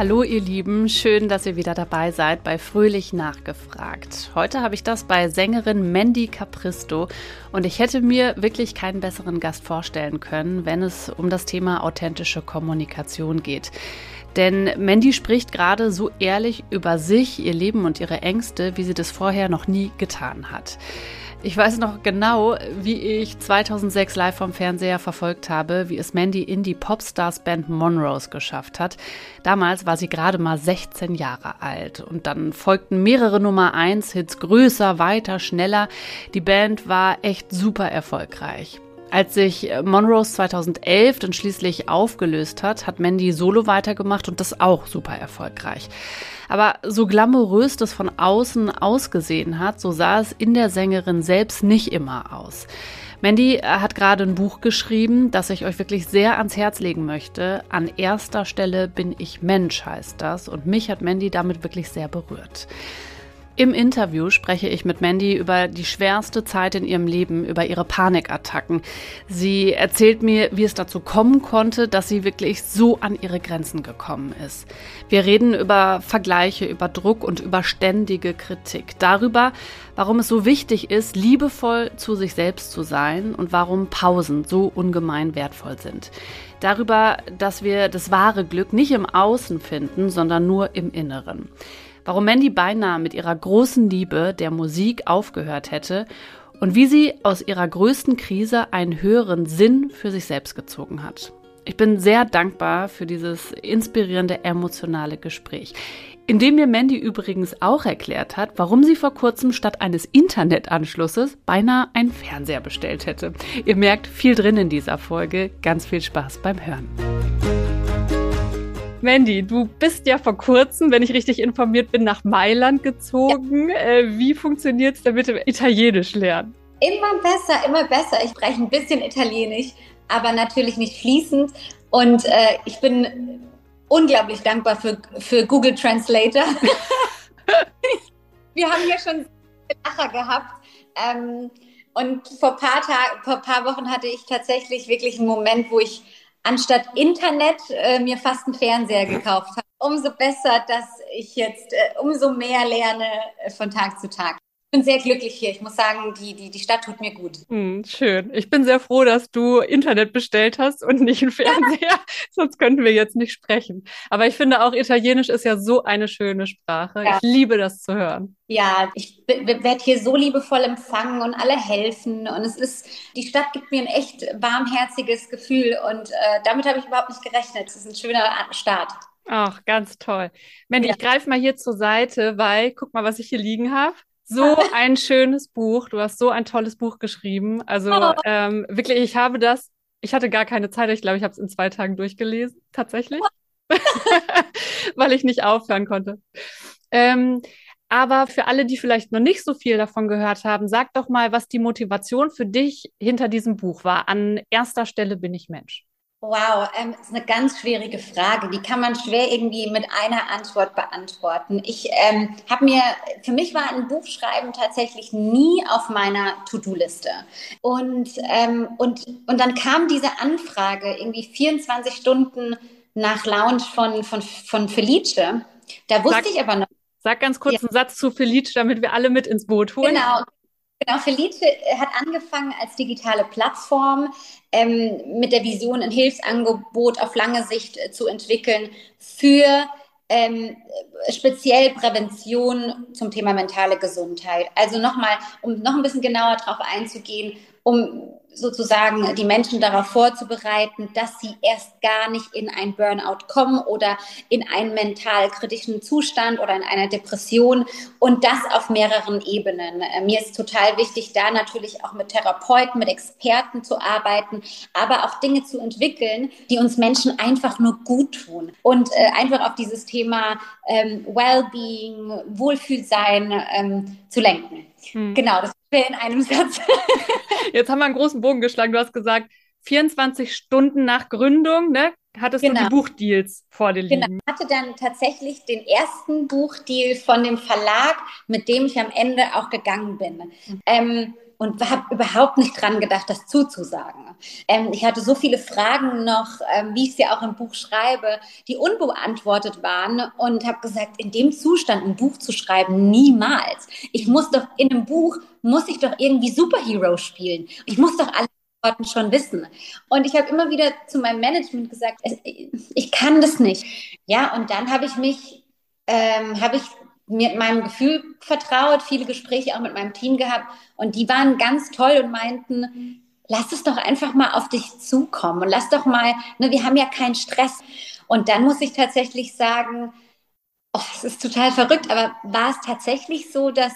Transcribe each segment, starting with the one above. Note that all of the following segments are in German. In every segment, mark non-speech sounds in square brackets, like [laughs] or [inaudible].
Hallo ihr Lieben, schön, dass ihr wieder dabei seid bei Fröhlich Nachgefragt. Heute habe ich das bei Sängerin Mandy Capristo und ich hätte mir wirklich keinen besseren Gast vorstellen können, wenn es um das Thema authentische Kommunikation geht. Denn Mandy spricht gerade so ehrlich über sich, ihr Leben und ihre Ängste, wie sie das vorher noch nie getan hat. Ich weiß noch genau, wie ich 2006 live vom Fernseher verfolgt habe, wie es Mandy in die Popstars Band Monrose geschafft hat. Damals war sie gerade mal 16 Jahre alt und dann folgten mehrere Nummer 1 Hits größer, weiter, schneller. Die Band war echt super erfolgreich. Als sich Monrose 2011 dann schließlich aufgelöst hat, hat Mandy solo weitergemacht und das auch super erfolgreich. Aber so glamourös das von außen ausgesehen hat, so sah es in der Sängerin selbst nicht immer aus. Mandy hat gerade ein Buch geschrieben, das ich euch wirklich sehr ans Herz legen möchte. An erster Stelle bin ich Mensch heißt das und mich hat Mandy damit wirklich sehr berührt. Im Interview spreche ich mit Mandy über die schwerste Zeit in ihrem Leben, über ihre Panikattacken. Sie erzählt mir, wie es dazu kommen konnte, dass sie wirklich so an ihre Grenzen gekommen ist. Wir reden über Vergleiche, über Druck und über ständige Kritik. Darüber, warum es so wichtig ist, liebevoll zu sich selbst zu sein und warum Pausen so ungemein wertvoll sind. Darüber, dass wir das wahre Glück nicht im Außen finden, sondern nur im Inneren warum Mandy beinahe mit ihrer großen Liebe der Musik aufgehört hätte und wie sie aus ihrer größten Krise einen höheren Sinn für sich selbst gezogen hat. Ich bin sehr dankbar für dieses inspirierende, emotionale Gespräch, in dem mir Mandy übrigens auch erklärt hat, warum sie vor kurzem statt eines Internetanschlusses beinahe einen Fernseher bestellt hätte. Ihr merkt viel drin in dieser Folge. Ganz viel Spaß beim Hören. Mandy, du bist ja vor kurzem, wenn ich richtig informiert bin, nach Mailand gezogen. Ja. Äh, wie funktioniert es damit im Italienisch lernen? Immer besser, immer besser. Ich spreche ein bisschen Italienisch, aber natürlich nicht fließend. Und äh, ich bin unglaublich dankbar für, für Google Translator. [laughs] Wir haben hier schon Lacher gehabt. Ähm, und vor ein paar, vor paar Wochen hatte ich tatsächlich wirklich einen Moment, wo ich anstatt Internet äh, mir fast einen Fernseher gekauft habe. Umso besser, dass ich jetzt äh, umso mehr lerne äh, von Tag zu Tag. Ich bin sehr glücklich hier. Ich muss sagen, die, die, die Stadt tut mir gut. Hm, schön. Ich bin sehr froh, dass du Internet bestellt hast und nicht einen Fernseher. [laughs] Sonst könnten wir jetzt nicht sprechen. Aber ich finde auch Italienisch ist ja so eine schöne Sprache. Ja. Ich liebe das zu hören. Ja, ich werde hier so liebevoll empfangen und alle helfen. Und es ist, die Stadt gibt mir ein echt warmherziges Gefühl. Und äh, damit habe ich überhaupt nicht gerechnet. Es ist ein schöner Start. Ach, ganz toll. Mandy, ja. ich greife mal hier zur Seite, weil guck mal, was ich hier liegen habe so ein schönes Buch. Du hast so ein tolles Buch geschrieben. Also oh. ähm, wirklich, ich habe das, ich hatte gar keine Zeit. Ich glaube, ich habe es in zwei Tagen durchgelesen, tatsächlich, [laughs] weil ich nicht aufhören konnte. Ähm, aber für alle, die vielleicht noch nicht so viel davon gehört haben, sag doch mal, was die Motivation für dich hinter diesem Buch war. An erster Stelle bin ich Mensch. Wow, ähm, ist eine ganz schwierige Frage. Die kann man schwer irgendwie mit einer Antwort beantworten. Ich ähm, habe mir, für mich war ein Buchschreiben tatsächlich nie auf meiner To-Do-Liste. Und, ähm, und, und dann kam diese Anfrage irgendwie 24 Stunden nach Launch von, von, von Felice. Da wusste sag, ich aber noch. Sag ganz kurz ja. einen Satz zu Felice, damit wir alle mit ins Boot holen. Genau. Genau, Felice hat angefangen als digitale Plattform ähm, mit der Vision, ein Hilfsangebot auf lange Sicht äh, zu entwickeln für ähm, speziell Prävention zum Thema mentale Gesundheit. Also nochmal, um noch ein bisschen genauer darauf einzugehen, um sozusagen die Menschen darauf vorzubereiten, dass sie erst gar nicht in ein Burnout kommen oder in einen mental kritischen Zustand oder in einer Depression und das auf mehreren Ebenen. Äh, mir ist total wichtig, da natürlich auch mit Therapeuten, mit Experten zu arbeiten, aber auch Dinge zu entwickeln, die uns Menschen einfach nur gut tun und äh, einfach auf dieses Thema ähm, Wellbeing, Wohlfühlsein ähm, zu lenken. Hm. Genau, das in einem Satz. [laughs] Jetzt haben wir einen großen Bogen geschlagen. Du hast gesagt, 24 Stunden nach Gründung, ne, hattest genau. du die genau. Buchdeals vor dir liegen. Genau, ich hatte dann tatsächlich den ersten Buchdeal von dem Verlag, mit dem ich am Ende auch gegangen bin. Mhm. Ähm, und habe überhaupt nicht dran gedacht, das zuzusagen. Ähm, ich hatte so viele Fragen noch, ähm, wie ich sie auch im Buch schreibe, die unbeantwortet waren und habe gesagt, in dem Zustand ein Buch zu schreiben, niemals. Ich muss doch in einem Buch, muss ich doch irgendwie Superhero spielen. Ich muss doch alle Antworten schon wissen. Und ich habe immer wieder zu meinem Management gesagt, ich kann das nicht. Ja, und dann habe ich mich, ähm, habe ich mit meinem Gefühl vertraut, viele Gespräche auch mit meinem Team gehabt und die waren ganz toll und meinten, lass es doch einfach mal auf dich zukommen und lass doch mal, ne, wir haben ja keinen Stress. Und dann muss ich tatsächlich sagen, oh, es ist total verrückt, aber war es tatsächlich so, dass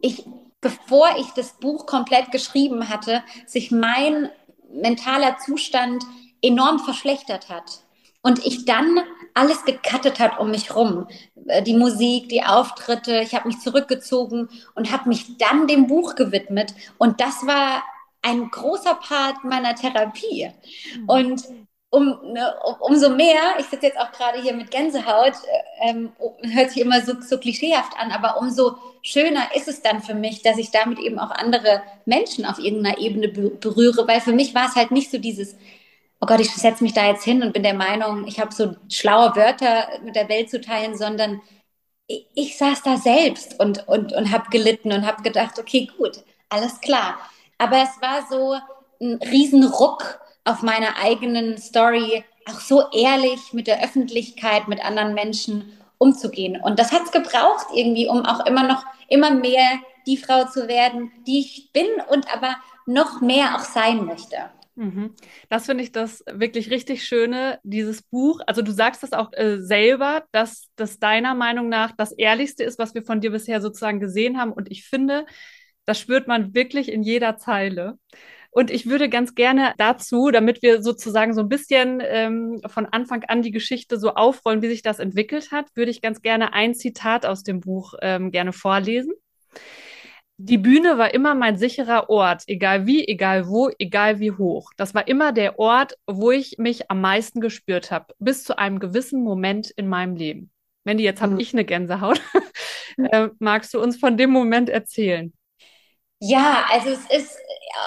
ich, bevor ich das Buch komplett geschrieben hatte, sich mein mentaler Zustand enorm verschlechtert hat und ich dann alles gekattet hat um mich rum. Äh, die Musik, die Auftritte, ich habe mich zurückgezogen und habe mich dann dem Buch gewidmet. Und das war ein großer Part meiner Therapie. Mhm. Und um, ne, umso mehr, ich sitze jetzt auch gerade hier mit Gänsehaut, äh, ähm, hört sich immer so, so klischeehaft an, aber umso schöner ist es dann für mich, dass ich damit eben auch andere Menschen auf irgendeiner Ebene berühre, weil für mich war es halt nicht so dieses, oh Gott, ich setze mich da jetzt hin und bin der Meinung, ich habe so schlaue Wörter mit der Welt zu teilen, sondern ich, ich saß da selbst und, und, und habe gelitten und habe gedacht, okay, gut, alles klar. Aber es war so ein Riesenruck auf meiner eigenen Story, auch so ehrlich mit der Öffentlichkeit, mit anderen Menschen umzugehen. Und das hat es gebraucht irgendwie, um auch immer noch, immer mehr die Frau zu werden, die ich bin und aber noch mehr auch sein möchte. Mhm. Das finde ich das wirklich richtig Schöne, dieses Buch. Also du sagst das auch äh, selber, dass das deiner Meinung nach das Ehrlichste ist, was wir von dir bisher sozusagen gesehen haben. Und ich finde, das spürt man wirklich in jeder Zeile. Und ich würde ganz gerne dazu, damit wir sozusagen so ein bisschen ähm, von Anfang an die Geschichte so aufrollen, wie sich das entwickelt hat, würde ich ganz gerne ein Zitat aus dem Buch ähm, gerne vorlesen die Bühne war immer mein sicherer Ort, egal wie, egal wo, egal wie hoch. Das war immer der Ort, wo ich mich am meisten gespürt habe, bis zu einem gewissen Moment in meinem Leben. Mandy, jetzt habe mhm. ich eine Gänsehaut. [laughs] äh, magst du uns von dem Moment erzählen? Ja, also es ist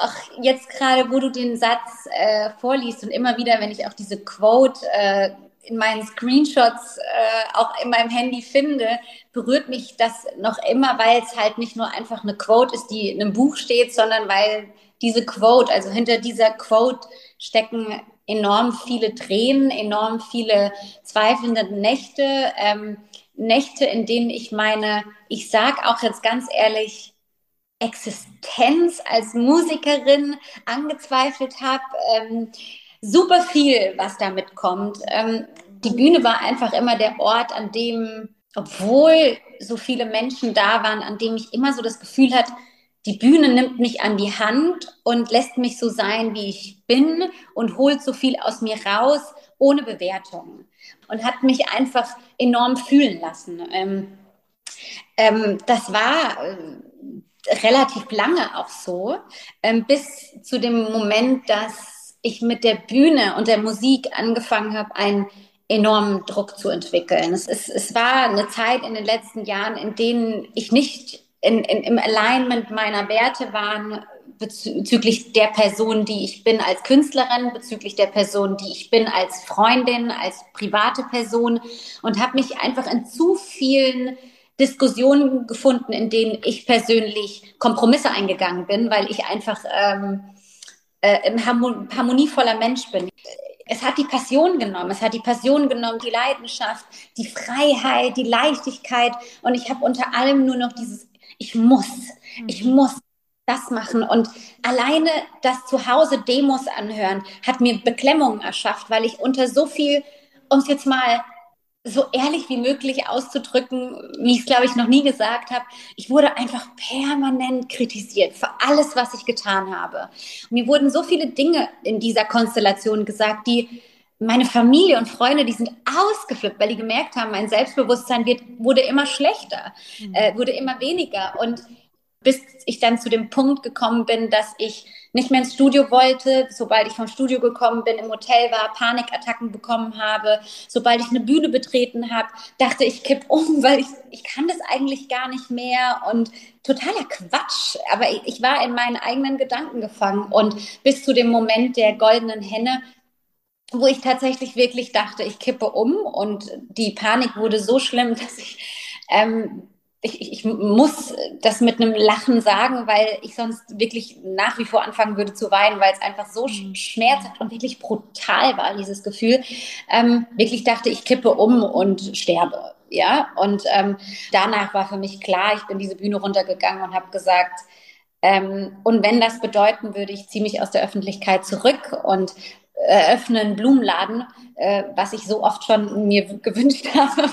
auch jetzt gerade, wo du den Satz äh, vorliest und immer wieder, wenn ich auch diese Quote äh, in meinen Screenshots äh, auch in meinem Handy finde, berührt mich das noch immer, weil es halt nicht nur einfach eine Quote ist, die in einem Buch steht, sondern weil diese Quote, also hinter dieser Quote stecken enorm viele Tränen, enorm viele zweifelnde Nächte, ähm, Nächte, in denen ich meine, ich sag auch jetzt ganz ehrlich, Existenz als Musikerin angezweifelt habe. Ähm, super viel, was damit kommt. Ähm, die Bühne war einfach immer der Ort, an dem, obwohl so viele Menschen da waren, an dem ich immer so das Gefühl hatte, die Bühne nimmt mich an die Hand und lässt mich so sein, wie ich bin und holt so viel aus mir raus, ohne Bewertung. Und hat mich einfach enorm fühlen lassen. Ähm, ähm, das war äh, relativ lange auch so, ähm, bis zu dem Moment, dass ich mit der Bühne und der Musik angefangen habe, einen enormen Druck zu entwickeln. Es, ist, es war eine Zeit in den letzten Jahren, in denen ich nicht in, in, im Alignment meiner Werte war bezüglich der Person, die ich bin als Künstlerin, bezüglich der Person, die ich bin als Freundin, als private Person und habe mich einfach in zu vielen Diskussionen gefunden, in denen ich persönlich Kompromisse eingegangen bin, weil ich einfach ähm, äh, ein harmonievoller Mensch bin. Es hat die Passion genommen, es hat die Passion genommen, die Leidenschaft, die Freiheit, die Leichtigkeit und ich habe unter allem nur noch dieses, ich muss, ich mhm. muss das machen und alleine das zu Hause Demos anhören hat mir Beklemmungen erschafft, weil ich unter so viel, um es jetzt mal so ehrlich wie möglich auszudrücken, wie ich es, glaube ich, noch nie gesagt habe. Ich wurde einfach permanent kritisiert für alles, was ich getan habe. Und mir wurden so viele Dinge in dieser Konstellation gesagt, die meine Familie und Freunde, die sind ausgeflippt, weil die gemerkt haben, mein Selbstbewusstsein wird, wurde immer schlechter, mhm. äh, wurde immer weniger. Und bis ich dann zu dem Punkt gekommen bin, dass ich nicht mehr ins Studio wollte, sobald ich vom Studio gekommen bin, im Hotel war, Panikattacken bekommen habe, sobald ich eine Bühne betreten habe, dachte ich kipp um, [laughs] weil ich, ich kann das eigentlich gar nicht mehr und totaler Quatsch. Aber ich, ich war in meinen eigenen Gedanken gefangen und bis zu dem Moment der goldenen Henne wo ich tatsächlich wirklich dachte, ich kippe um und die Panik wurde so schlimm, [laughs] dass ich ähm, ich, ich muss das mit einem Lachen sagen, weil ich sonst wirklich nach wie vor anfangen würde zu weinen, weil es einfach so mhm. schmerzhaft und wirklich brutal war, dieses Gefühl. Ähm, wirklich dachte, ich kippe um und sterbe. Ja, und ähm, danach war für mich klar, ich bin diese Bühne runtergegangen und habe gesagt, ähm, und wenn das bedeuten würde, ich ziehe mich aus der Öffentlichkeit zurück und eröffne einen Blumenladen, äh, was ich so oft schon mir gewünscht [laughs] habe,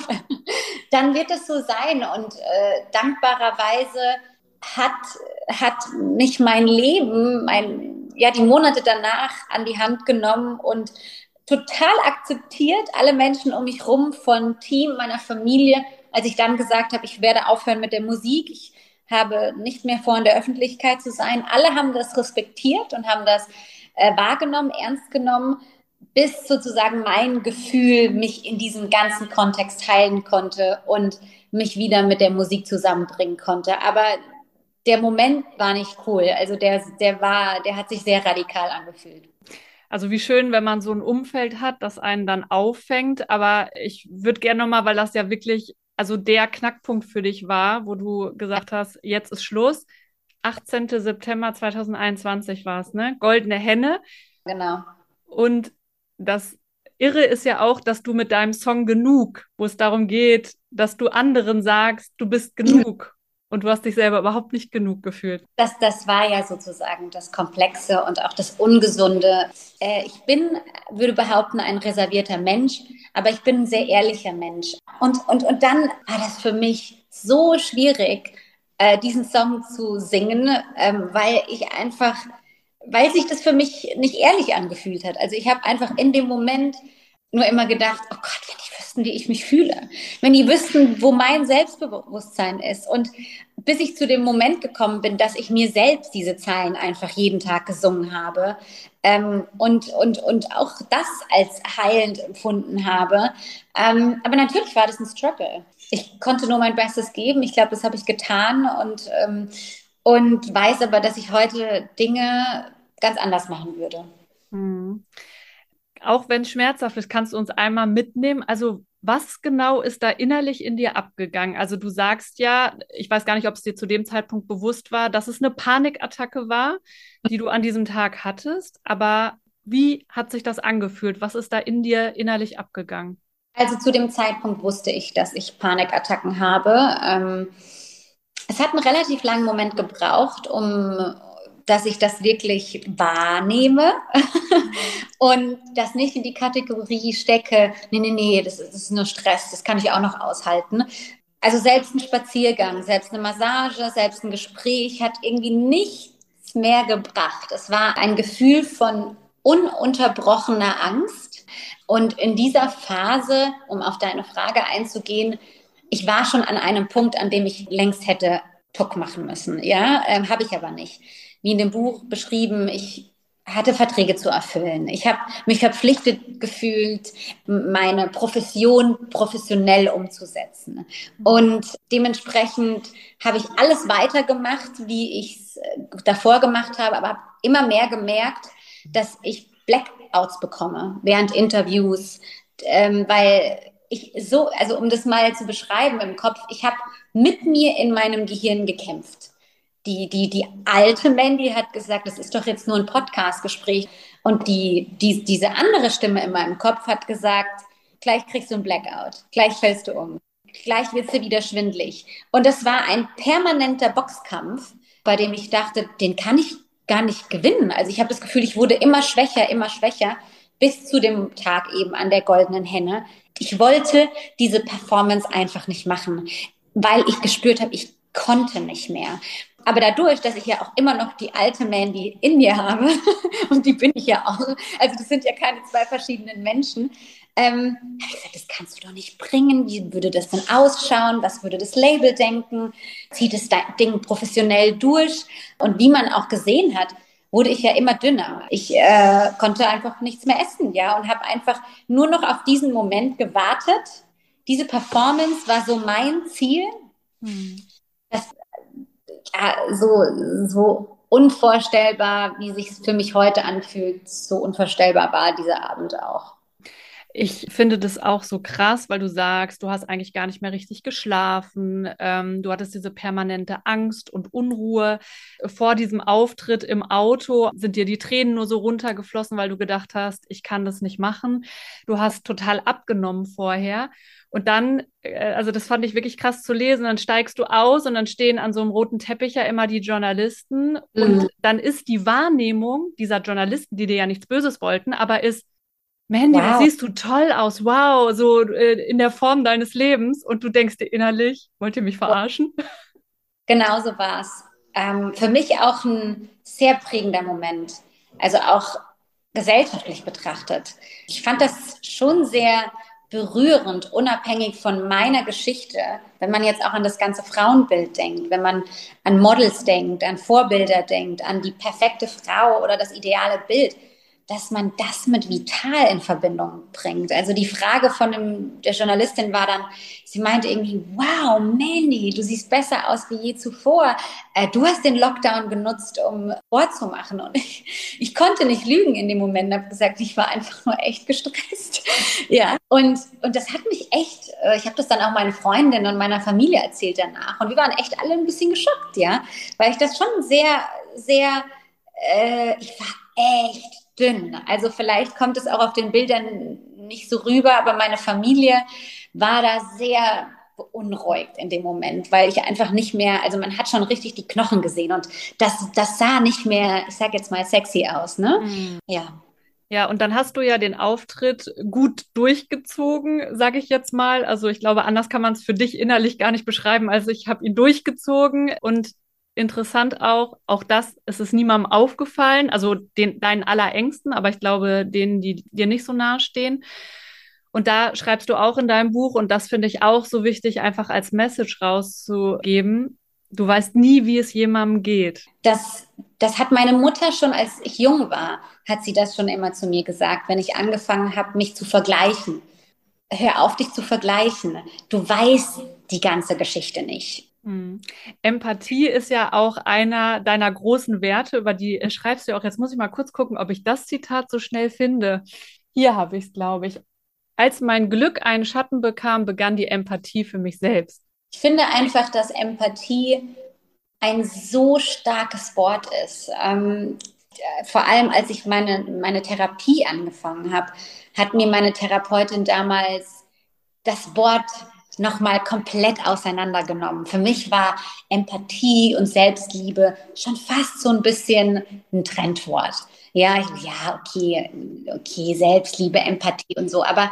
dann wird es so sein. Und äh, dankbarerweise hat, hat mich mein Leben, mein, ja, die Monate danach an die Hand genommen und total akzeptiert, alle Menschen um mich rum, von Team, meiner Familie, als ich dann gesagt habe, ich werde aufhören mit der Musik, ich habe nicht mehr vor, in der Öffentlichkeit zu sein. Alle haben das respektiert und haben das äh, wahrgenommen, ernst genommen, bis sozusagen mein Gefühl mich in diesem ganzen Kontext heilen konnte und mich wieder mit der Musik zusammenbringen konnte. Aber der Moment war nicht cool. Also der, der war, der hat sich sehr radikal angefühlt. Also wie schön, wenn man so ein Umfeld hat, das einen dann auffängt. Aber ich würde gerne nochmal, weil das ja wirklich, also der Knackpunkt für dich war, wo du gesagt hast, jetzt ist Schluss. 18. September 2021 war es, ne? Goldene Henne. Genau. Und das Irre ist ja auch, dass du mit deinem Song Genug, wo es darum geht, dass du anderen sagst, du bist genug. Und du hast dich selber überhaupt nicht genug gefühlt. Das, das war ja sozusagen das Komplexe und auch das Ungesunde. Äh, ich bin, würde behaupten, ein reservierter Mensch, aber ich bin ein sehr ehrlicher Mensch. Und, und, und dann war das für mich so schwierig, äh, diesen Song zu singen, ähm, weil ich einfach weil sich das für mich nicht ehrlich angefühlt hat. Also ich habe einfach in dem Moment nur immer gedacht, oh Gott, wenn die wüssten, wie ich mich fühle, wenn die wüssten, wo mein Selbstbewusstsein ist. Und bis ich zu dem Moment gekommen bin, dass ich mir selbst diese Zeilen einfach jeden Tag gesungen habe ähm, und, und, und auch das als heilend empfunden habe. Ähm, aber natürlich war das ein Struggle. Ich konnte nur mein Bestes geben. Ich glaube, das habe ich getan und ähm, und weiß aber, dass ich heute Dinge ganz anders machen würde. Mhm. Auch wenn es schmerzhaft ist, kannst du uns einmal mitnehmen. Also was genau ist da innerlich in dir abgegangen? Also du sagst ja, ich weiß gar nicht, ob es dir zu dem Zeitpunkt bewusst war, dass es eine Panikattacke war, die du an diesem Tag hattest. Aber wie hat sich das angefühlt? Was ist da in dir innerlich abgegangen? Also zu dem Zeitpunkt wusste ich, dass ich Panikattacken habe. Ähm, es hat einen relativ langen Moment gebraucht, um dass ich das wirklich wahrnehme [laughs] und das nicht in die Kategorie stecke, nee, nee, nee, das ist, das ist nur Stress, das kann ich auch noch aushalten. Also selbst ein Spaziergang, selbst eine Massage, selbst ein Gespräch hat irgendwie nichts mehr gebracht. Es war ein Gefühl von ununterbrochener Angst. Und in dieser Phase, um auf deine Frage einzugehen, ich war schon an einem Punkt, an dem ich längst hätte Tuck machen müssen. Ja, ähm, habe ich aber nicht. Wie in dem Buch beschrieben, ich hatte Verträge zu erfüllen. Ich habe mich verpflichtet gefühlt, meine Profession professionell umzusetzen. Und dementsprechend habe ich alles weitergemacht, wie ich es äh, davor gemacht habe, aber habe immer mehr gemerkt, dass ich Blackouts bekomme während Interviews, ähm, weil ich so, also um das mal zu beschreiben im Kopf, ich habe mit mir in meinem Gehirn gekämpft. Die, die, die alte Mandy hat gesagt, das ist doch jetzt nur ein Podcast-Gespräch. Und die, die, diese andere Stimme in meinem Kopf hat gesagt, gleich kriegst du ein Blackout, gleich fällst du um, gleich wirst du wieder schwindlig. Und das war ein permanenter Boxkampf, bei dem ich dachte, den kann ich gar nicht gewinnen. Also ich habe das Gefühl, ich wurde immer schwächer, immer schwächer, bis zu dem Tag eben an der goldenen Henne, ich wollte diese Performance einfach nicht machen, weil ich gespürt habe, ich konnte nicht mehr. Aber dadurch, dass ich ja auch immer noch die alte Mandy in mir habe, [laughs] und die bin ich ja auch, also das sind ja keine zwei verschiedenen Menschen, Ähm, habe ich gesagt, das kannst du doch nicht bringen. Wie würde das denn ausschauen? Was würde das Label denken? Zieht es dein Ding professionell durch? Und wie man auch gesehen hat, wurde ich ja immer dünner. Ich äh, konnte einfach nichts mehr essen, ja, und habe einfach nur noch auf diesen Moment gewartet. Diese Performance war so mein Ziel. Hm. Das, ja, so, so unvorstellbar, wie sich für mich heute anfühlt, so unvorstellbar war dieser Abend auch. Ich finde das auch so krass, weil du sagst, du hast eigentlich gar nicht mehr richtig geschlafen. Ähm, du hattest diese permanente Angst und Unruhe. Vor diesem Auftritt im Auto sind dir die Tränen nur so runtergeflossen, weil du gedacht hast, ich kann das nicht machen. Du hast total abgenommen vorher. Und dann, äh, also das fand ich wirklich krass zu lesen, dann steigst du aus und dann stehen an so einem roten Teppich ja immer die Journalisten. Mhm. Und dann ist die Wahrnehmung dieser Journalisten, die dir ja nichts Böses wollten, aber ist, Mandy, wow. da siehst du toll aus. Wow, so äh, in der Form deines Lebens. Und du denkst dir innerlich, wollt ihr mich verarschen? [laughs] Genau so war es. Ähm, für mich auch ein sehr prägender Moment. Also auch gesellschaftlich betrachtet. Ich fand das schon sehr berührend, unabhängig von meiner Geschichte, wenn man jetzt auch an das ganze Frauenbild denkt, wenn man an Models denkt, an Vorbilder denkt, an die perfekte Frau oder das ideale Bild dass man das mit Vital in Verbindung bringt. Also die Frage von dem, der Journalistin war dann, sie meinte irgendwie, wow, Mandy, du siehst besser aus wie je zuvor. Äh, du hast den Lockdown genutzt, um Sport zu machen. Und ich, ich konnte nicht lügen in dem Moment, habe gesagt, ich war einfach nur echt gestresst. [laughs] ja, und, und das hat mich echt, äh, ich habe das dann auch meinen Freundinnen und meiner Familie erzählt danach. Und wir waren echt alle ein bisschen geschockt, ja, weil ich das schon sehr, sehr, äh, ich war echt dünn. Also vielleicht kommt es auch auf den Bildern nicht so rüber, aber meine Familie war da sehr beunruhigt in dem Moment, weil ich einfach nicht mehr, also man hat schon richtig die Knochen gesehen und das, das sah nicht mehr, ich sag jetzt mal, sexy aus, ne? Mhm. Ja. Ja, und dann hast du ja den Auftritt gut durchgezogen, sage ich jetzt mal. Also ich glaube, anders kann man es für dich innerlich gar nicht beschreiben. Also ich habe ihn durchgezogen und interessant auch, auch das ist es niemandem aufgefallen, also den, deinen Allerängsten, aber ich glaube denen, die dir nicht so nahe stehen. Und da schreibst du auch in deinem Buch, und das finde ich auch so wichtig, einfach als Message rauszugeben. Du weißt nie, wie es jemandem geht. Das, das hat meine Mutter schon, als ich jung war, hat sie das schon immer zu mir gesagt, wenn ich angefangen habe, mich zu vergleichen. Hör auf, dich zu vergleichen. Du weißt die ganze Geschichte nicht. Hm. Empathie ist ja auch einer deiner großen Werte, über die äh, schreibst du auch. Jetzt muss ich mal kurz gucken, ob ich das Zitat so schnell finde. Hier habe ich es, glaube ich. Als mein Glück einen Schatten bekam, begann die Empathie für mich selbst. Ich finde einfach, dass Empathie ein so starkes Wort ist. Ähm, vor allem, als ich meine, meine Therapie angefangen habe, hat mir meine Therapeutin damals das Wort nochmal komplett auseinandergenommen. Für mich war Empathie und Selbstliebe schon fast so ein bisschen ein Trendwort. Ja, ja, okay, okay, Selbstliebe, Empathie und so. Aber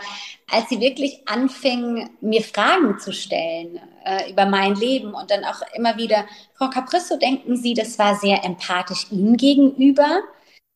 als sie wirklich anfing, mir Fragen zu stellen äh, über mein Leben und dann auch immer wieder, Frau Caprisso, denken Sie, das war sehr empathisch Ihnen gegenüber?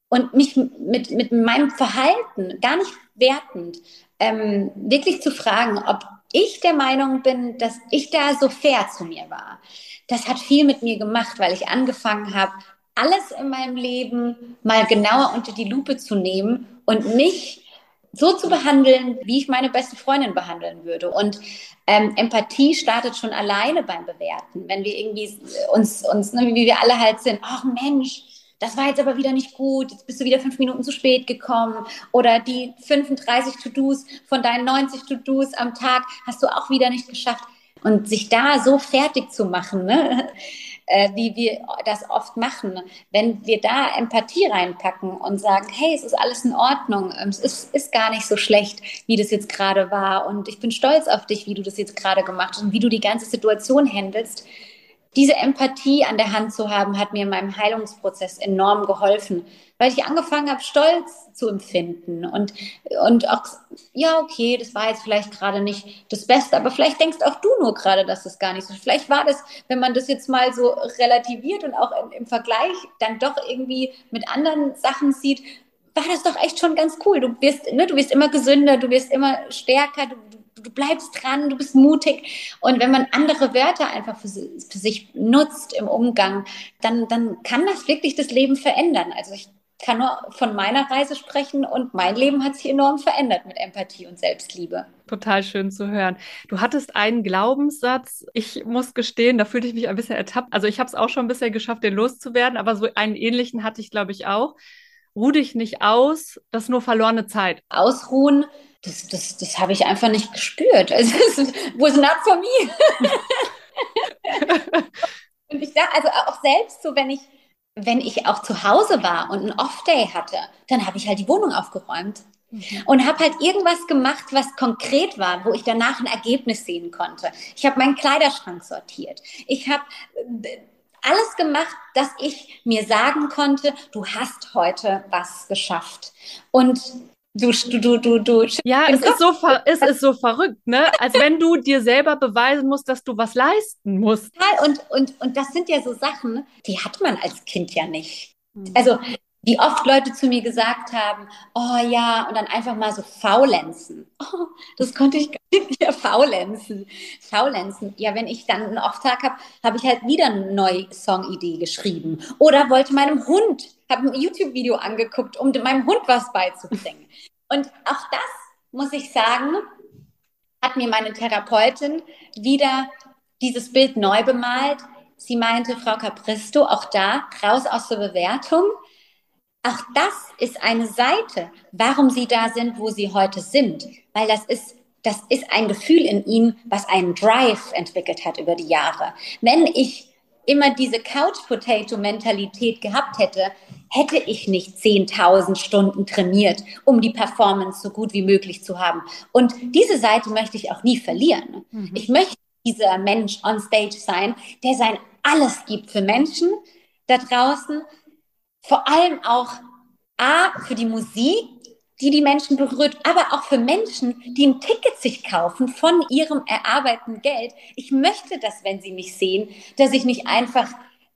Und mich mit, mit meinem Verhalten, gar nicht wertend, ähm, wirklich zu fragen, ob ich der Meinung bin, dass ich da so fair zu mir war. Das hat viel mit mir gemacht, weil ich angefangen habe, alles in meinem Leben mal genauer unter die Lupe zu nehmen und mich so zu behandeln, wie ich meine beste Freundin behandeln würde. Und ähm, Empathie startet schon alleine beim Bewerten, wenn wir irgendwie uns, uns ne, wie wir alle halt sind, ach Mensch, das war jetzt aber wieder nicht gut, jetzt bist du wieder fünf Minuten zu spät gekommen oder die 35 To-Dos von deinen 90 To-Dos am Tag hast du auch wieder nicht geschafft. Und sich da so fertig zu machen, ne? [laughs] äh, wie wir das oft machen, wenn wir da Empathie reinpacken und sagen, hey, es ist alles in Ordnung, es ist, ist gar nicht so schlecht, wie das jetzt gerade war und ich bin stolz auf dich, wie du das jetzt gerade gemacht hast und wie du die ganze Situation handelst, diese Empathie an der Hand zu haben, hat mir in meinem Heilungsprozess enorm geholfen, weil ich angefangen habe, Stolz zu empfinden und, und auch, ja, okay, das war jetzt vielleicht gerade nicht das Beste, aber vielleicht denkst auch du nur gerade, dass das gar nicht so ist. Vielleicht war das, wenn man das jetzt mal so relativiert und auch im, im Vergleich dann doch irgendwie mit anderen Sachen sieht, war das doch echt schon ganz cool. Du wirst, ne, du wirst immer gesünder, du wirst immer stärker, du, du bleibst dran, du bist mutig. Und wenn man andere Wörter einfach für, für sich nutzt im Umgang, dann, dann kann das wirklich das Leben verändern. Also ich kann nur von meiner Reise sprechen und mein Leben hat sich enorm verändert mit Empathie und Selbstliebe. Total schön zu hören. Du hattest einen Glaubenssatz. Ich muss gestehen, da fühlte ich mich ein bisschen ertappt. Also ich habe es auch schon ein bisschen geschafft, den loszuwerden, aber so einen ähnlichen hatte ich, glaube ich, auch. Ruh dich nicht aus, das ist nur verlorene Zeit. Ausruhen das, das, das habe ich einfach nicht gespürt. [laughs] Also, es was not for me. und ich dachte, also auch selbst so, wenn ich, wenn ich auch zu Hause war und einen Off-Day hatte, dann habe ich halt die Wohnung aufgeräumt. Mhm. Und habe halt irgendwas gemacht, was konkret war, wo ich danach ein Ergebnis sehen konnte. Ich habe meinen Kleiderschrank sortiert. Ich habe äh, alles gemacht, dass ich mir sagen konnte, du hast heute was geschafft. Und Du, du, du, du, Ja, es ist, so es ist so verrückt, ne? Als wenn du dir selber beweisen musst, dass du was leisten musst. Und, und, und das sind ja so Sachen, die hat man als Kind ja nicht. Mhm. Also, wie oft Leute zu mir gesagt haben, oh ja, und dann einfach mal so faulenzen. [laughs] Oh, das konnte ich gar nicht mehr faulenzen. Faulenzen. Ja, wenn ich dann einen Off-Tag habe, habe ich halt wieder eine neue Songidee geschrieben. Oder wollte meinem Hund habe ein YouTube-Video angeguckt, um meinem Hund was beizubringen. [laughs] Und auch das, muss ich sagen, hat mir meine Therapeutin wieder dieses Bild neu bemalt. Sie meinte, Frau Capristo, auch da, raus aus der Bewertung. Auch das ist eine Seite, warum Sie da sind, wo Sie heute sind. Weil das ist, das ist ein Gefühl in Ihnen, was einen Drive entwickelt hat über die Jahre. Wenn ich immer diese Couch-Potato-Mentalität gehabt hätte, hätte ich nicht 10.000 Stunden trainiert, um die Performance so gut wie möglich zu haben. Und diese Seite möchte ich auch nie verlieren. Mhm. Ich möchte dieser Mensch on stage sein, der sein alles gibt für Menschen da draußen, vor allem auch A, für die Musik, die die Menschen berührt, aber auch für Menschen, die ein Ticket sich kaufen von ihrem erarbeiteten Geld. Ich möchte, dass, wenn sie mich sehen, dass ich nicht einfach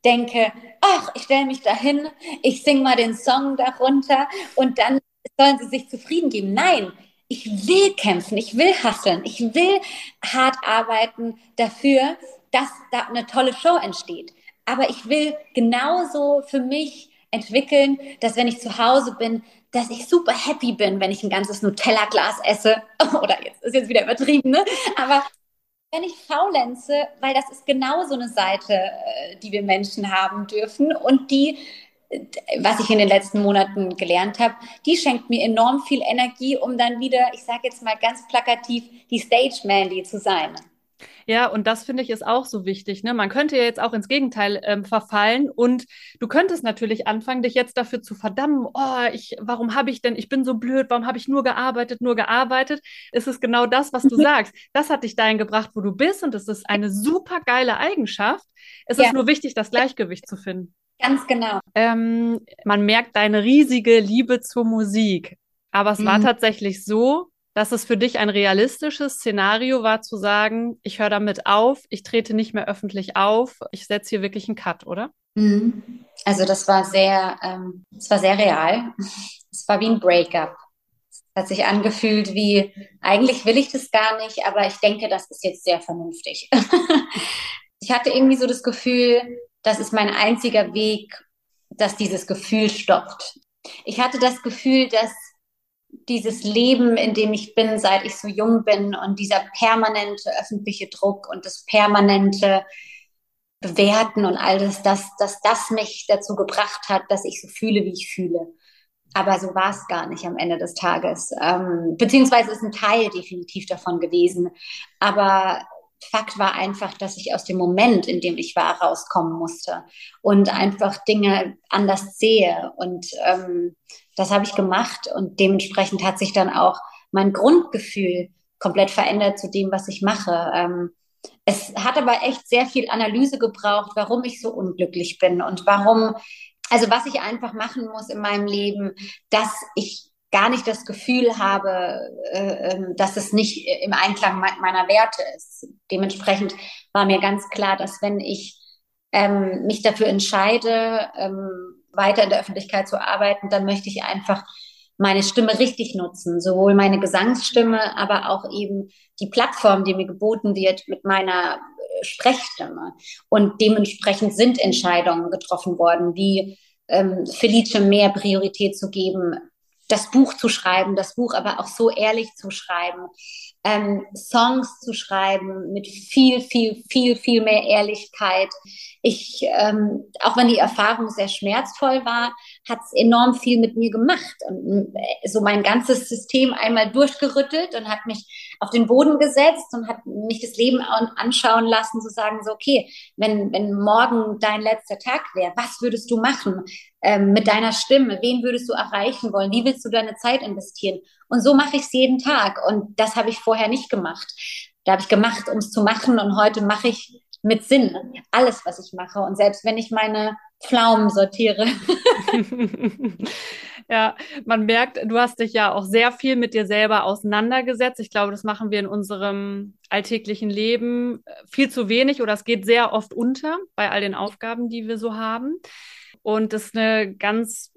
denke, ach, ich stelle mich dahin, ich singe mal den Song darunter und dann sollen sie sich zufrieden geben. Nein, ich will kämpfen, ich will hasseln, ich will hart arbeiten dafür, dass da eine tolle Show entsteht. Aber ich will genauso für mich entwickeln, dass wenn ich zu Hause bin, dass ich super happy bin, wenn ich ein ganzes Nutella-Glas esse. [laughs] Oder jetzt ist jetzt wieder übertrieben, ne? Aber wenn ich faulenze, weil das ist genau so eine Seite, äh, die wir Menschen haben dürfen und die, was ich in den letzten Monaten gelernt habe, die schenkt mir enorm viel Energie, um dann wieder, ich sage jetzt mal ganz plakativ, die Stage Mandy zu sein. Ja, und das finde ich ist auch so wichtig. Ne? Man könnte ja jetzt auch ins Gegenteil ähm, verfallen und du könntest natürlich anfangen, dich jetzt dafür zu verdammen. Oh, ich, warum habe ich denn, ich bin so blöd, warum habe ich nur gearbeitet, nur gearbeitet? Es ist genau das, was du sagst. Das hat dich dahin gebracht, wo du bist und es ist eine super geile Eigenschaft. Es ja. ist nur wichtig, das Gleichgewicht zu finden. Ganz genau. Ähm, man merkt deine riesige Liebe zur Musik. Aber es mhm. war tatsächlich so, dass es für dich ein realistisches Szenario war zu sagen, ich höre damit auf, ich trete nicht mehr öffentlich auf, ich setze hier wirklich einen Cut, oder? Mhm. Also das war sehr, ähm, war sehr real. Es war wie ein Breakup. Es hat sich angefühlt wie, eigentlich will ich das gar nicht, aber ich denke, das ist jetzt sehr vernünftig. [laughs] ich hatte irgendwie so das Gefühl, das ist mein einziger Weg, dass dieses Gefühl stoppt. Ich hatte das Gefühl, dass dieses Leben, in dem ich bin, seit ich so jung bin und dieser permanente öffentliche Druck und das permanente Bewerten und all das, dass, dass das mich dazu gebracht hat, dass ich so fühle, wie ich fühle. Aber so war es gar nicht am Ende des Tages. Ähm, beziehungsweise ist ein Teil definitiv davon gewesen. Aber Fakt war einfach, dass ich aus dem Moment, in dem ich war, rauskommen musste und einfach Dinge anders sehe. Und ähm, das habe ich gemacht und dementsprechend hat sich dann auch mein Grundgefühl komplett verändert zu dem, was ich mache. Ähm, es hat aber echt sehr viel Analyse gebraucht, warum ich so unglücklich bin und warum, also was ich einfach machen muss in meinem Leben, dass ich gar nicht das Gefühl habe, äh, ähm, dass es nicht im Einklang me meiner Werte ist. Dementsprechend war mir ganz klar, dass wenn ich ähm, mich dafür entscheide, ähm, weiter in der Öffentlichkeit zu arbeiten, dann möchte ich einfach meine Stimme richtig nutzen, sowohl meine Gesangsstimme, aber auch eben die Plattform, die mir geboten wird mit meiner äh, Sprechstimme. Und dementsprechend sind Entscheidungen getroffen worden, wie ähm, Felice mehr Priorität zu geben, das Buch zu schreiben, das Buch aber auch so ehrlich zu schreiben, ähm, Songs zu schreiben mit viel, viel, viel, viel mehr Ehrlichkeit. Ich, ähm, auch wenn die Erfahrung sehr schmerzvoll war, hat es enorm viel mit mir gemacht und äh, so mein ganzes System einmal durchgerüttelt und hat mich auf den Boden gesetzt und hat mich das Leben anschauen lassen, zu sagen, so, okay, wenn, wenn morgen dein letzter Tag wäre, was würdest du machen ähm, mit deiner Stimme? Wen würdest du erreichen wollen? Wie willst du deine Zeit investieren? Und so mache ich es jeden Tag. Und das habe ich vorher nicht gemacht. Da habe ich gemacht, um es zu machen. Und heute mache ich mit Sinn alles, was ich mache. Und selbst wenn ich meine Pflaumen sortiere. [laughs] [laughs] ja, man merkt, du hast dich ja auch sehr viel mit dir selber auseinandergesetzt. Ich glaube, das machen wir in unserem alltäglichen Leben viel zu wenig oder es geht sehr oft unter bei all den Aufgaben, die wir so haben. Und das ist eine ganz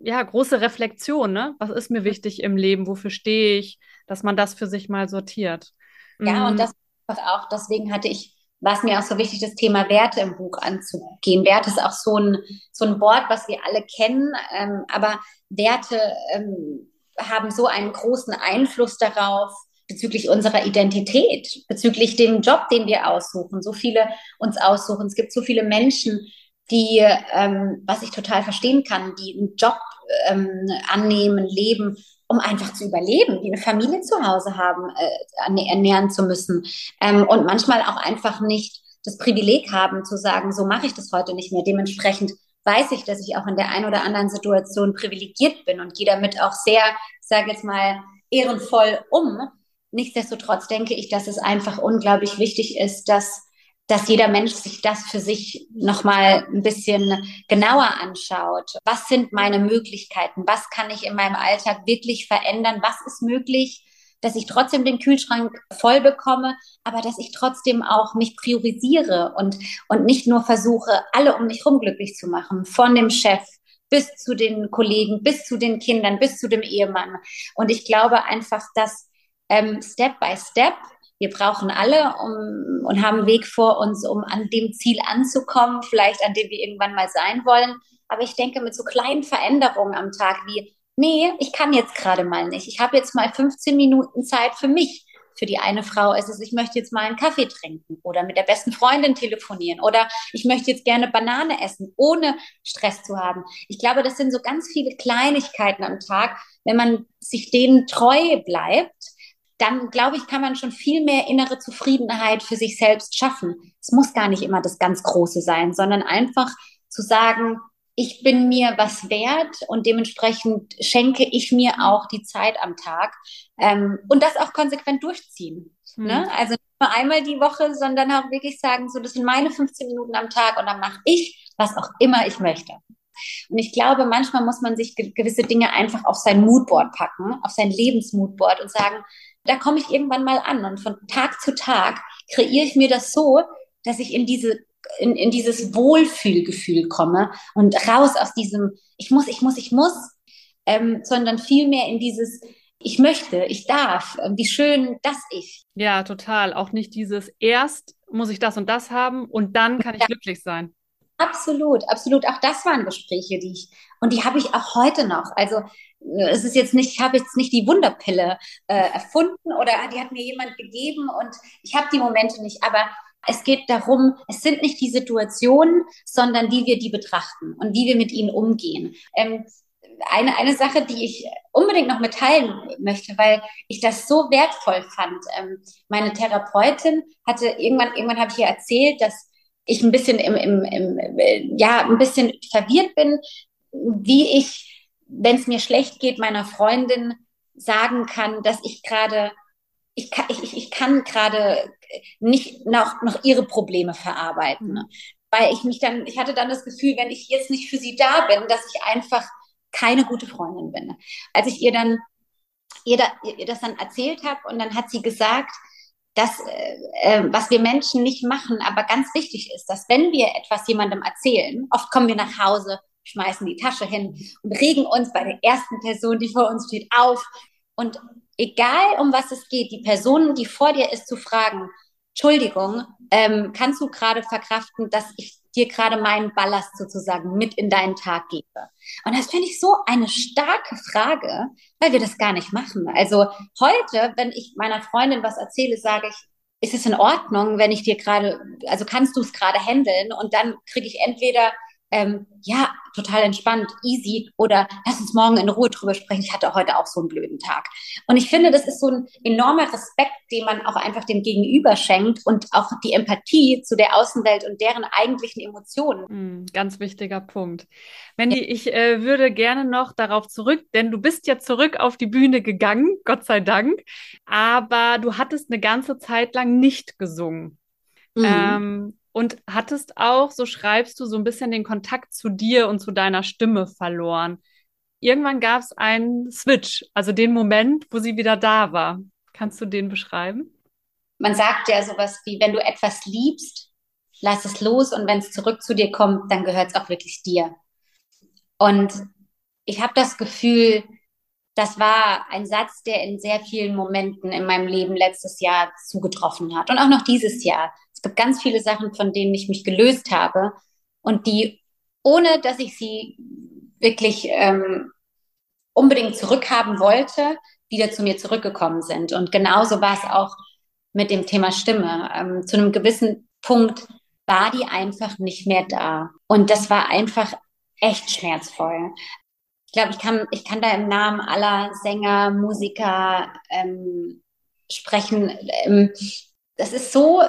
ja, große Reflexion, ne? Was ist mir wichtig im Leben? Wofür stehe ich? Dass man das für sich mal sortiert. Ja, und mhm. das auch, deswegen hatte ich, war es mir auch so wichtig, das Thema Werte im Buch anzugehen. Werte ist auch so ein, so ein Wort, was wir alle kennen, ähm, aber Werte ähm, haben so einen großen Einfluss darauf, bezüglich unserer Identität, bezüglich dem Job, den wir aussuchen, so viele uns aussuchen. Es gibt so viele Menschen, die, ähm, was ich total verstehen kann, die einen Job ähm, annehmen, leben, um einfach zu überleben, die eine Familie zu Hause haben, äh, ernähren zu müssen ähm, und manchmal auch einfach nicht das Privileg haben zu sagen, so mache ich das heute nicht mehr. Dementsprechend weiß ich, dass ich auch in der einen oder anderen Situation privilegiert bin und gehe damit auch sehr, sage jetzt mal, ehrenvoll um. Nichtsdestotrotz denke ich, dass es einfach unglaublich wichtig ist, dass dass jeder Mensch sich das für sich nochmal ein bisschen genauer anschaut. Was sind meine Möglichkeiten? Was kann ich in meinem Alltag wirklich verändern? Was ist möglich? dass ich trotzdem den Kühlschrank voll bekomme, aber dass ich trotzdem auch mich priorisiere und, und nicht nur versuche, alle um mich herum glücklich zu machen, von dem Chef bis zu den Kollegen, bis zu den Kindern, bis zu dem Ehemann. Und ich glaube einfach, dass ähm, Step by Step wir brauchen alle um, und haben einen Weg vor uns, um an dem Ziel anzukommen, vielleicht an dem wir irgendwann mal sein wollen. Aber ich denke, mit so kleinen Veränderungen am Tag wie, nee, ich kann jetzt gerade mal nicht. Ich habe jetzt mal 15 Minuten Zeit für mich. Für die eine Frau ist es, ich möchte jetzt mal einen Kaffee trinken oder mit der besten Freundin telefonieren oder ich möchte jetzt gerne Banane essen, ohne Stress zu haben. Ich glaube, das sind so ganz viele Kleinigkeiten am Tag. Wenn man sich denen treu bleibt, dann glaube ich, kann man schon viel mehr innere Zufriedenheit für sich selbst schaffen. Es muss gar nicht immer das ganz Große sein, sondern einfach zu sagen, ich bin mir was wert und dementsprechend schenke ich mir auch die Zeit am Tag ähm, und das auch konsequent durchziehen. Mhm. Ne? Also nicht nur einmal die Woche, sondern auch wirklich sagen, so das sind meine 15 Minuten am Tag und dann mache ich, was auch immer ich möchte. Und ich glaube, manchmal muss man sich gewisse Dinge einfach auf sein Moodboard packen, auf sein Lebensmoodboard und sagen, da komme ich irgendwann mal an. Und von Tag zu Tag kreiere ich mir das so, dass ich in diese in, in dieses Wohlfühlgefühl komme und raus aus diesem ich muss, ich muss, ich muss, ähm, sondern vielmehr in dieses ich möchte, ich darf, wie schön, dass ich. Ja, total. Auch nicht dieses erst muss ich das und das haben und dann kann ich ja. glücklich sein. Absolut, absolut. Auch das waren Gespräche, die ich, und die habe ich auch heute noch. Also es ist jetzt nicht, ich habe jetzt nicht die Wunderpille äh, erfunden oder die hat mir jemand gegeben und ich habe die Momente nicht, aber es geht darum, es sind nicht die Situationen, sondern wie wir die betrachten und wie wir mit ihnen umgehen. Ähm, eine, eine Sache, die ich unbedingt noch mitteilen möchte, weil ich das so wertvoll fand. Ähm, meine Therapeutin hatte irgendwann, irgendwann habe ich ihr erzählt, dass ich ein bisschen im, im, im, ja, ein bisschen verwirrt bin, wie ich, wenn es mir schlecht geht, meiner Freundin sagen kann, dass ich gerade, ich kann, ich, ich kann gerade nicht noch, noch ihre Probleme verarbeiten. Mhm. Weil ich mich dann, ich hatte dann das Gefühl, wenn ich jetzt nicht für sie da bin, dass ich einfach keine gute Freundin bin. Als ich ihr dann ihr, da, ihr das dann erzählt habe und dann hat sie gesagt, das, äh, äh, was wir Menschen nicht machen, aber ganz wichtig ist, dass wenn wir etwas jemandem erzählen, oft kommen wir nach Hause schmeißen die Tasche hin und regen uns bei der ersten Person, die vor uns steht, auf. Und egal um was es geht, die Person, die vor dir ist, zu fragen, Entschuldigung, ähm, kannst du gerade verkraften, dass ich dir gerade meinen Ballast sozusagen mit in deinen Tag gebe? Und das finde ich so eine starke Frage, weil wir das gar nicht machen. Also heute, wenn ich meiner Freundin was erzähle, sage ich, ist es in Ordnung, wenn ich dir gerade, also kannst du es gerade handeln? Und dann kriege ich entweder ähm, ja, total entspannt, easy oder lass uns morgen in Ruhe drüber sprechen. Ich hatte heute auch so einen blöden Tag. Und ich finde, das ist so ein enormer Respekt, den man auch einfach dem Gegenüber schenkt und auch die Empathie zu der Außenwelt und deren eigentlichen Emotionen. Mhm, ganz wichtiger Punkt. Mandy, ja. ich äh, würde gerne noch darauf zurück, denn du bist ja zurück auf die Bühne gegangen, Gott sei Dank, aber du hattest eine ganze Zeit lang nicht gesungen. Mhm. Ähm, und hattest auch, so schreibst du, so ein bisschen den Kontakt zu dir und zu deiner Stimme verloren. Irgendwann gab es einen Switch, also den Moment, wo sie wieder da war. Kannst du den beschreiben? Man sagt ja sowas wie, wenn du etwas liebst, lass es los und wenn es zurück zu dir kommt, dann gehört es auch wirklich dir. Und ich habe das Gefühl, das war ein Satz, der in sehr vielen Momenten in meinem Leben letztes Jahr zugetroffen hat und auch noch dieses Jahr. Gibt ganz viele Sachen, von denen ich mich gelöst habe und die, ohne dass ich sie wirklich ähm, unbedingt zurückhaben wollte, wieder zu mir zurückgekommen sind. Und genauso war es auch mit dem Thema Stimme. Ähm, zu einem gewissen Punkt war die einfach nicht mehr da. Und das war einfach echt schmerzvoll. Ich glaube, ich kann, ich kann da im Namen aller Sänger, Musiker ähm, sprechen. Ähm, das ist so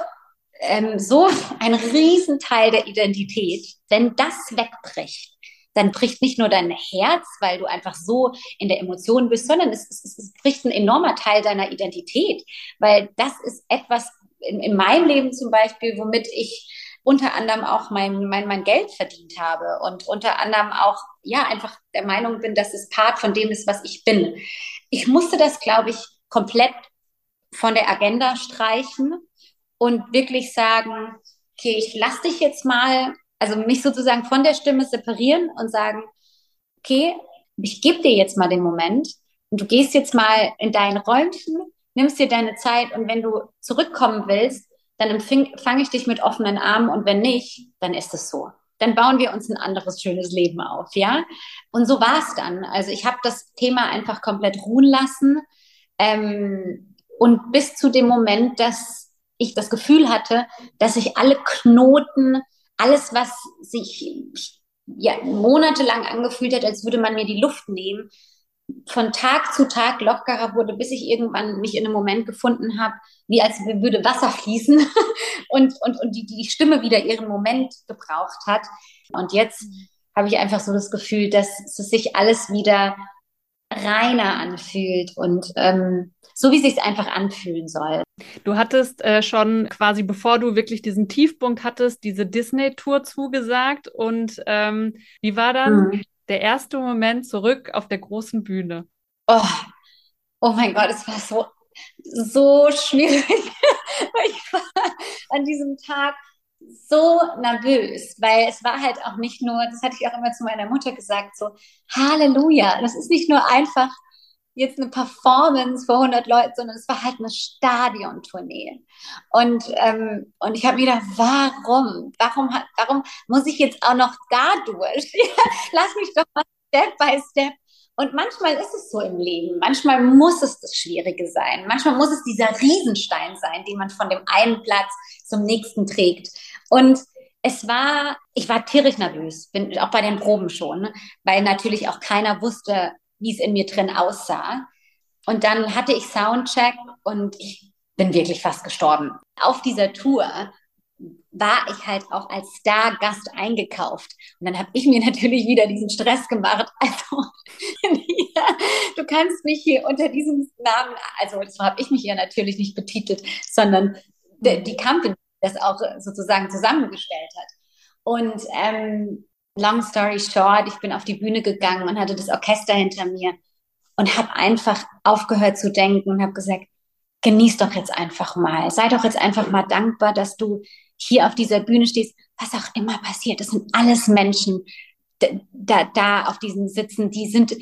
ähm, so ein Riesenteil der Identität, wenn das wegbricht, dann bricht nicht nur dein Herz, weil du einfach so in der Emotion bist, sondern es, es, es bricht ein enormer Teil deiner Identität, weil das ist etwas in, in meinem Leben zum Beispiel, womit ich unter anderem auch mein, mein, mein Geld verdient habe und unter anderem auch, ja, einfach der Meinung bin, dass es Part von dem ist, was ich bin. Ich musste das, glaube ich, komplett von der Agenda streichen und wirklich sagen, okay, ich lass dich jetzt mal, also mich sozusagen von der Stimme separieren und sagen, okay, ich gebe dir jetzt mal den Moment und du gehst jetzt mal in dein Räumchen, nimmst dir deine Zeit und wenn du zurückkommen willst, dann empfange ich dich mit offenen Armen und wenn nicht, dann ist es so. Dann bauen wir uns ein anderes schönes Leben auf, ja? Und so war es dann. Also ich habe das Thema einfach komplett ruhen lassen ähm, und bis zu dem Moment, dass ich das Gefühl hatte, dass ich alle Knoten, alles, was sich ja, monatelang angefühlt hat, als würde man mir die Luft nehmen, von Tag zu Tag lockerer wurde, bis ich irgendwann mich in einem Moment gefunden habe, wie als würde Wasser fließen [laughs] und, und, und die, die Stimme wieder ihren Moment gebraucht hat. Und jetzt habe ich einfach so das Gefühl, dass es sich alles wieder reiner anfühlt und ähm, so, wie sich einfach anfühlen soll. Du hattest äh, schon quasi, bevor du wirklich diesen Tiefpunkt hattest, diese Disney-Tour zugesagt. Und ähm, wie war dann mhm. der erste Moment zurück auf der großen Bühne? Oh, oh mein Gott, es war so, so schwierig. [laughs] ich war an diesem Tag so nervös, weil es war halt auch nicht nur, das hatte ich auch immer zu meiner Mutter gesagt, so Halleluja, das ist nicht nur einfach jetzt eine Performance vor 100 Leuten, sondern es war halt eine Stadiontournee. Und, ähm, und ich habe mir gedacht, warum? Warum, warum muss ich jetzt auch noch da durch? [laughs] Lass mich doch mal Step by Step. Und manchmal ist es so im Leben. Manchmal muss es das Schwierige sein. Manchmal muss es dieser Riesenstein sein, den man von dem einen Platz zum nächsten trägt. Und es war, ich war tierisch nervös, bin auch bei den Proben schon, weil natürlich auch keiner wusste, wie es in mir drin aussah. Und dann hatte ich Soundcheck und ich bin wirklich fast gestorben. Auf dieser Tour war ich halt auch als Stargast eingekauft. Und dann habe ich mir [laughs] natürlich wieder diesen Stress gemacht. [laughs] Also, du kannst mich hier unter diesem Namen, also so habe ich mich ja natürlich nicht betitelt, sondern die, die Company das auch sozusagen zusammengestellt hat. Und ähm, long story short, ich bin auf die Bühne gegangen und hatte das Orchester hinter mir und habe einfach aufgehört zu denken und habe gesagt, genieß doch jetzt einfach mal, sei doch jetzt einfach mal dankbar, dass du hier auf dieser Bühne stehst, was auch immer passiert. Das sind alles Menschen. da, da auf diesen Sitzen, die sind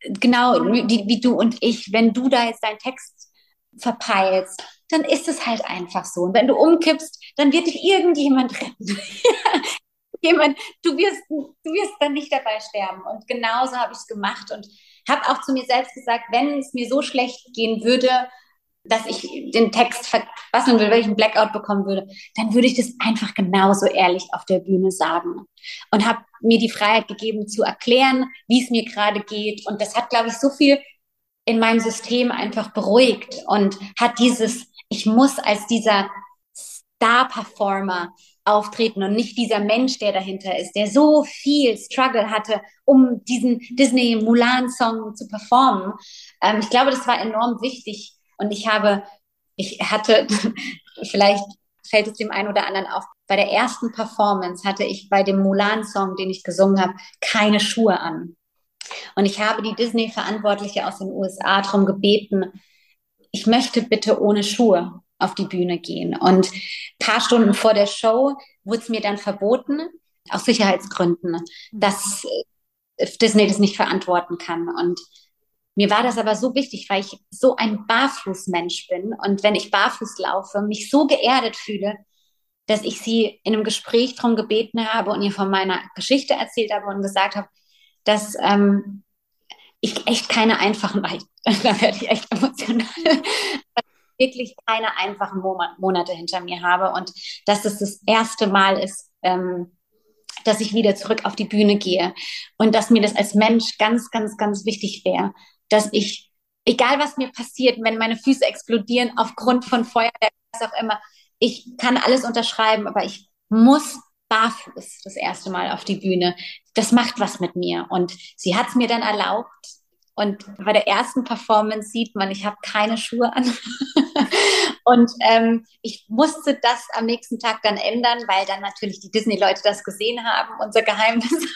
genau die, wie du und ich. Wenn du da jetzt deinen Text verpeilst, dann ist es halt einfach so. Und wenn du umkippst, dann wird dich irgendjemand retten. [laughs] Jemand, du wirst, du wirst dann nicht dabei sterben. Und genauso habe ich es gemacht und habe auch zu mir selbst gesagt, wenn es mir so schlecht gehen würde, dass ich den Text verpassen will, wenn ich einen Blackout bekommen würde, dann würde ich das einfach genauso ehrlich auf der Bühne sagen. Und habe mir die Freiheit gegeben zu erklären, wie es mir gerade geht. Und das hat, glaube ich, so viel in meinem System einfach beruhigt und hat dieses, ich muss als dieser Star-Performer auftreten und nicht dieser Mensch, der dahinter ist, der so viel Struggle hatte, um diesen Disney Mulan-Song zu performen. Ähm, ich glaube, das war enorm wichtig. Und ich habe, ich hatte, [laughs] vielleicht fällt es dem einen oder anderen auf, bei der ersten Performance hatte ich bei dem Mulan-Song, den ich gesungen habe, keine Schuhe an. Und ich habe die Disney-Verantwortliche aus den USA darum gebeten, ich möchte bitte ohne Schuhe auf die Bühne gehen. Und ein paar Stunden vor der Show wurde es mir dann verboten, aus Sicherheitsgründen, dass Disney das nicht verantworten kann. Und mir war das aber so wichtig, weil ich so ein Barfußmensch bin. Und wenn ich barfuß laufe, mich so geerdet fühle, dass ich sie in einem Gespräch darum gebeten habe und ihr von meiner Geschichte erzählt habe und gesagt habe, dass ähm, ich echt keine einfachen, [laughs] da werde ich echt emotional, [laughs] wirklich keine einfachen Monate hinter mir habe und dass es das erste Mal ist, ähm, dass ich wieder zurück auf die Bühne gehe und dass mir das als Mensch ganz, ganz, ganz wichtig wäre, dass ich, egal was mir passiert, wenn meine Füße explodieren aufgrund von Feuer, was auch immer, ich kann alles unterschreiben, aber ich muss barfuß das erste Mal auf die Bühne. Das macht was mit mir. Und sie hat es mir dann erlaubt. Und bei der ersten Performance sieht man, ich habe keine Schuhe an. [laughs] und ähm, ich musste das am nächsten Tag dann ändern, weil dann natürlich die Disney-Leute das gesehen haben, unser Geheimnis. [laughs]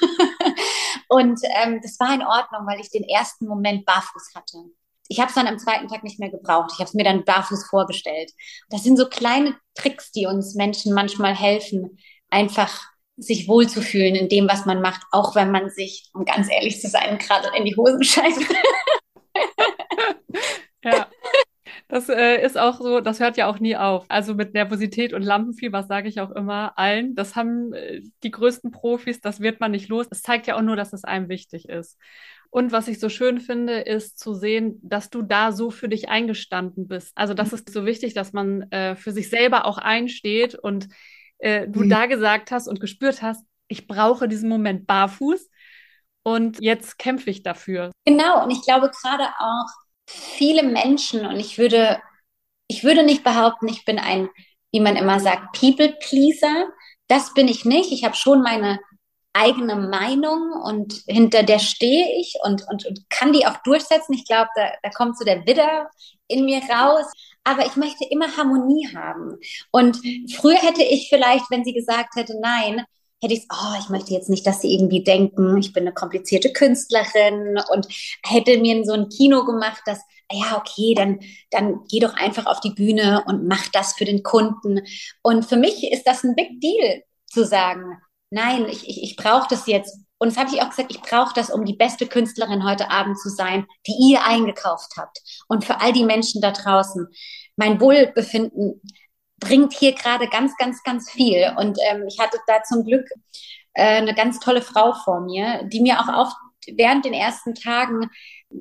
und ähm, das war in Ordnung, weil ich den ersten Moment barfuß hatte ich habe es dann am zweiten Tag nicht mehr gebraucht. Ich habe es mir dann barfuß vorgestellt. Das sind so kleine Tricks, die uns Menschen manchmal helfen, einfach sich wohlzufühlen in dem, was man macht, auch wenn man sich, um ganz ehrlich zu sein, gerade in die Hosen scheißt. [laughs] ja. Das äh, ist auch so, das hört ja auch nie auf. Also mit Nervosität und Lampenfieber, sage ich auch immer allen. Das haben äh, die größten Profis, das wird man nicht los. Es zeigt ja auch nur, dass es einem wichtig ist. Und was ich so schön finde, ist zu sehen, dass du da so für dich eingestanden bist. Also das ist so wichtig, dass man äh, für sich selber auch einsteht und äh, du mhm. da gesagt hast und gespürt hast, ich brauche diesen Moment barfuß und jetzt kämpfe ich dafür. Genau, und ich glaube gerade auch viele Menschen, und ich würde, ich würde nicht behaupten, ich bin ein, wie man immer sagt, People-Pleaser. Das bin ich nicht. Ich habe schon meine eigene Meinung und hinter der stehe ich und, und, und kann die auch durchsetzen. Ich glaube, da, da kommt so der Widder in mir raus aber ich möchte immer Harmonie haben. Und früher hätte ich vielleicht, wenn sie gesagt hätte, nein, hätte ich, oh, ich möchte jetzt nicht, dass sie irgendwie denken, ich bin eine komplizierte Künstlerin und hätte mir so ein Kino gemacht, dass, ja, okay, dann, dann geh doch einfach auf die Bühne und mach das für den Kunden. Und für mich ist das ein Big Deal zu sagen, nein, ich, ich, ich brauche das jetzt. Und das habe ich auch gesagt, ich brauche das, um die beste Künstlerin heute Abend zu sein, die ihr eingekauft habt. Und für all die Menschen da draußen. Mein Wohlbefinden bringt hier gerade ganz, ganz, ganz viel. Und ähm, ich hatte da zum Glück äh, eine ganz tolle Frau vor mir, die mir auch auf, während den ersten Tagen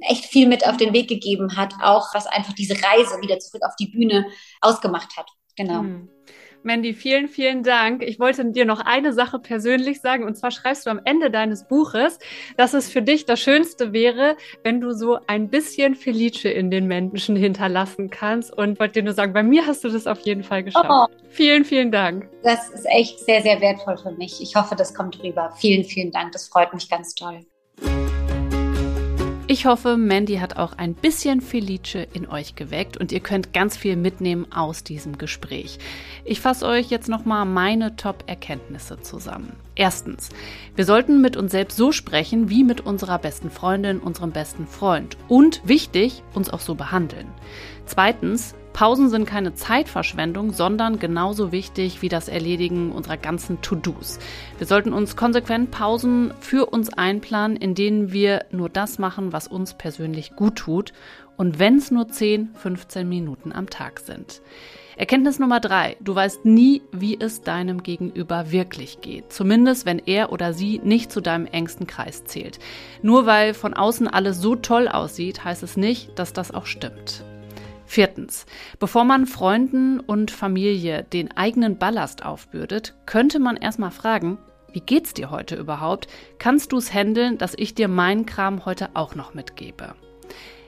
echt viel mit auf den Weg gegeben hat, auch was einfach diese Reise wieder zurück auf die Bühne ausgemacht hat. Genau. Hm. Mandy, vielen, vielen Dank. Ich wollte dir noch eine Sache persönlich sagen. Und zwar schreibst du am Ende deines Buches, dass es für dich das Schönste wäre, wenn du so ein bisschen Felice in den Menschen hinterlassen kannst. Und wollte dir nur sagen, bei mir hast du das auf jeden Fall geschafft. Oh. Vielen, vielen Dank. Das ist echt sehr, sehr wertvoll für mich. Ich hoffe, das kommt rüber. Vielen, vielen Dank. Das freut mich ganz toll. Ich hoffe, Mandy hat auch ein bisschen Felice in euch geweckt und ihr könnt ganz viel mitnehmen aus diesem Gespräch. Ich fasse euch jetzt nochmal meine Top-Erkenntnisse zusammen. Erstens, wir sollten mit uns selbst so sprechen wie mit unserer besten Freundin, unserem besten Freund und wichtig, uns auch so behandeln. Zweitens, Pausen sind keine Zeitverschwendung, sondern genauso wichtig wie das Erledigen unserer ganzen To-Dos. Wir sollten uns konsequent Pausen für uns einplanen, in denen wir nur das machen, was uns persönlich gut tut. Und wenn es nur 10, 15 Minuten am Tag sind. Erkenntnis Nummer drei. Du weißt nie, wie es deinem Gegenüber wirklich geht. Zumindest, wenn er oder sie nicht zu deinem engsten Kreis zählt. Nur weil von außen alles so toll aussieht, heißt es nicht, dass das auch stimmt. Viertens. Bevor man Freunden und Familie den eigenen Ballast aufbürdet, könnte man erstmal fragen, wie geht's dir heute überhaupt? Kannst du es handeln, dass ich dir meinen Kram heute auch noch mitgebe?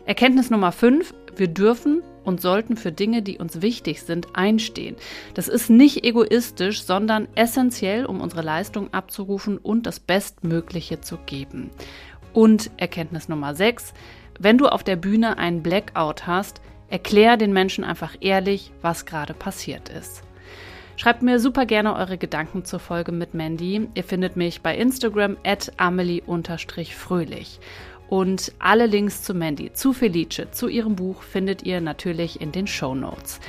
Erkenntnis Nummer 5. Wir dürfen und sollten für Dinge, die uns wichtig sind, einstehen. Das ist nicht egoistisch, sondern essentiell, um unsere Leistung abzurufen und das Bestmögliche zu geben. Und Erkenntnis Nummer 6. Wenn du auf der Bühne einen Blackout hast, erklär den Menschen einfach ehrlich, was gerade passiert ist. Schreibt mir super gerne eure Gedanken zur Folge mit Mandy. Ihr findet mich bei Instagram at amelie-fröhlich. Und alle Links zu Mandy, zu Felice, zu ihrem Buch findet ihr natürlich in den Show Notes.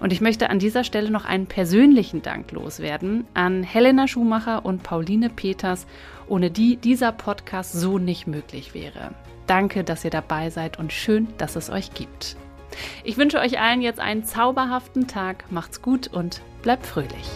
Und ich möchte an dieser Stelle noch einen persönlichen Dank loswerden an Helena Schumacher und Pauline Peters, ohne die dieser Podcast so nicht möglich wäre. Danke, dass ihr dabei seid und schön, dass es euch gibt. Ich wünsche euch allen jetzt einen zauberhaften Tag. Macht's gut und bleibt fröhlich.